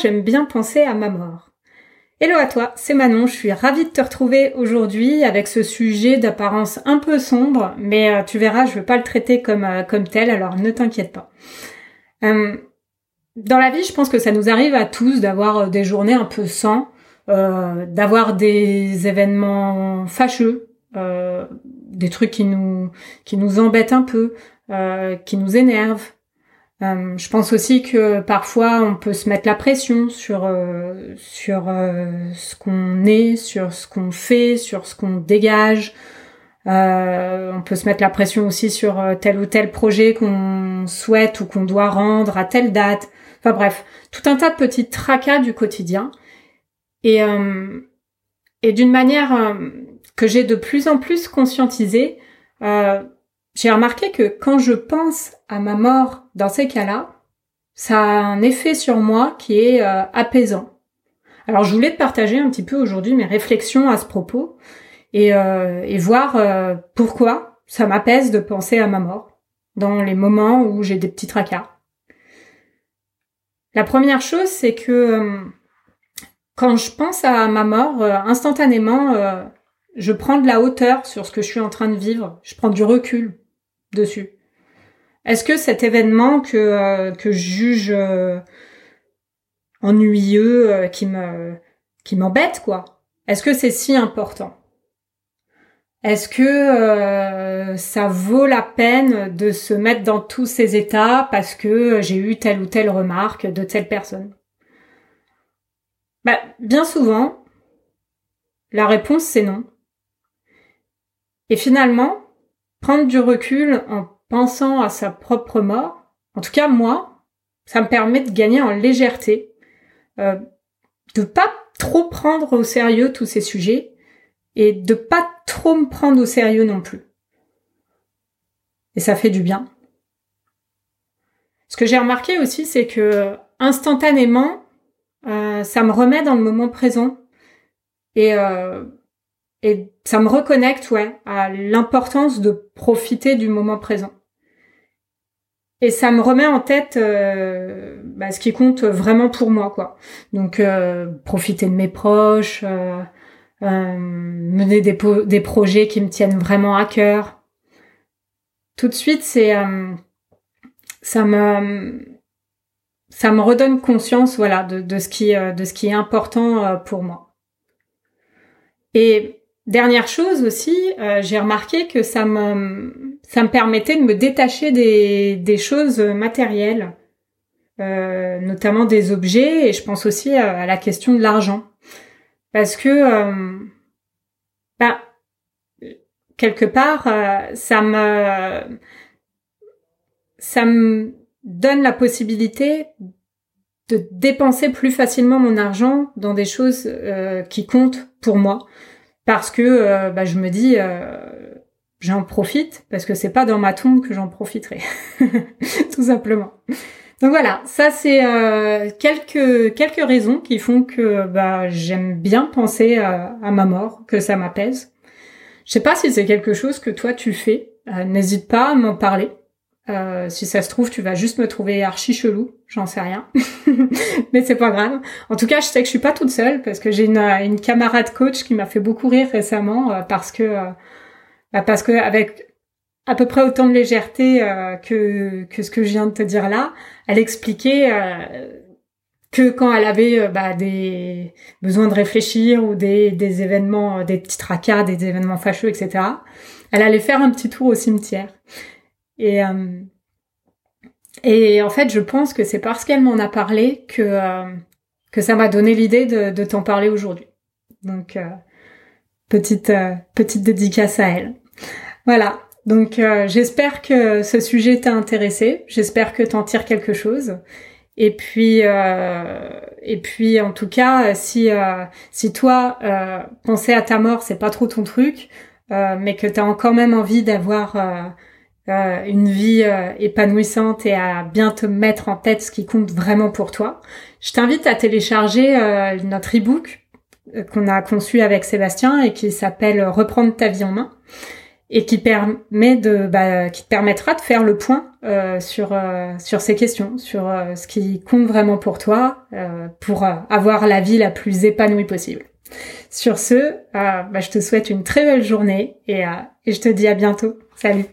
j'aime bien penser à ma mort. Hello à toi, c'est Manon, je suis ravie de te retrouver aujourd'hui avec ce sujet d'apparence un peu sombre, mais euh, tu verras, je veux pas le traiter comme, euh, comme tel, alors ne t'inquiète pas. Euh, dans la vie, je pense que ça nous arrive à tous d'avoir des journées un peu sans, d'avoir des événements fâcheux, des trucs qui nous embêtent un peu, qui nous énervent, euh, je pense aussi que parfois on peut se mettre la pression sur euh, sur euh, ce qu'on est, sur ce qu'on fait, sur ce qu'on dégage. on peut se mettre la pression aussi sur tel ou tel projet qu'on souhaite ou qu'on doit rendre à telle date. Enfin bref, tout un tas de petits tracas du quotidien. Et et d'une manière que j'ai de plus en plus conscientisée, j'ai remarqué que quand je pense à ma mort dans ces cas-là, ça a un effet sur moi qui est euh, apaisant. Alors je voulais te partager un petit peu aujourd'hui mes réflexions à ce propos et, euh, et voir euh, pourquoi ça m'apaise de penser à ma mort dans les moments où j'ai des petits tracas. La première chose, c'est que quand je pense à ma mort, instantanément, je prends de la hauteur sur ce que je suis en train de vivre, je prends du recul dessus. Est-ce que cet événement que, euh, je juge euh, ennuyeux, euh, qui m'embête quoi, est-ce que c'est si important? Est-ce que ça vaut la peine de se mettre dans tous ces états parce que j'ai eu telle ou telle remarque de telle personne? Bah, bien souvent, la réponse c'est non. Et finalement, prendre du recul en pensant à sa propre mort, en tout cas moi, ça me permet de gagner en légèreté, euh, de pas trop prendre au sérieux tous ces sujets et de pas trop me prendre au sérieux non plus. Et ça fait du bien. Ce que j'ai remarqué aussi, c'est que instantanément, euh, ça me remet dans le moment présent. Et euh, et ça me reconnecte, ouais, à l'importance de profiter du moment présent. Et ça me remet en tête euh, bah, ce qui compte vraiment pour moi, quoi. Donc euh, profiter de mes proches, euh, mener des, des projets qui me tiennent vraiment à cœur. Tout de suite, c'est ça me ça me redonne conscience, voilà, de, de ce qui de ce qui est important pour moi. Et Dernière chose aussi, euh, j'ai remarqué que ça me ça me permettait de me détacher des, des choses matérielles, euh, notamment des objets, et je pense aussi à, la question de l'argent, parce que euh, bah, quelque part ça me ça me donne la possibilité de dépenser plus facilement mon argent dans des choses qui comptent pour moi parce que euh, bah, je me dis euh, j'en profite parce que c'est pas dans ma tombe que j'en profiterai tout simplement. Donc voilà ça c'est euh, quelques quelques raisons qui font que bah j'aime bien penser à, à, ma mort que ça m'apaise. Je sais pas si c'est quelque chose que toi tu fais. N'hésite pas à m'en parler euh, si ça se trouve, tu vas juste me trouver archi chelou, j'en sais rien, mais c'est pas grave. En tout cas, je sais que je suis pas toute seule parce que j'ai une, une camarade coach qui m'a fait beaucoup rire récemment euh, parce que euh, bah, parce que avec à peu près autant de légèreté que que ce que je viens de te dire là, elle expliquait que quand elle avait bah, des besoins de réfléchir ou des, des événements, des petits tracas, des événements fâcheux, etc., elle allait faire un petit tour au cimetière. Et, euh, et en fait, je pense que c'est parce qu'elle m'en a parlé que, euh, que ça m'a donné l'idée de, de t'en parler aujourd'hui. Donc, euh, petite, petite dédicace à elle. Voilà. Donc, j'espère que ce sujet t'a intéressé. J'espère que t'en tires quelque chose. Et puis, et puis, en tout cas, si si toi penser à ta mort, c'est pas trop ton truc, mais que t'as quand même envie d'avoir euh, une vie euh, épanouissante et à bien te mettre en tête ce qui compte vraiment pour toi, je t'invite à télécharger euh, notre e-book qu'on a conçu avec Sébastien et qui s'appelle Reprendre ta vie en main. et qui permet de, bah, qui te permettra de faire le point euh, sur euh, sur ces questions, sur euh, ce qui compte vraiment pour toi, pour avoir la vie la plus épanouie possible. Sur ce, bah, je te souhaite une très belle journée et, et je te dis à bientôt. Salut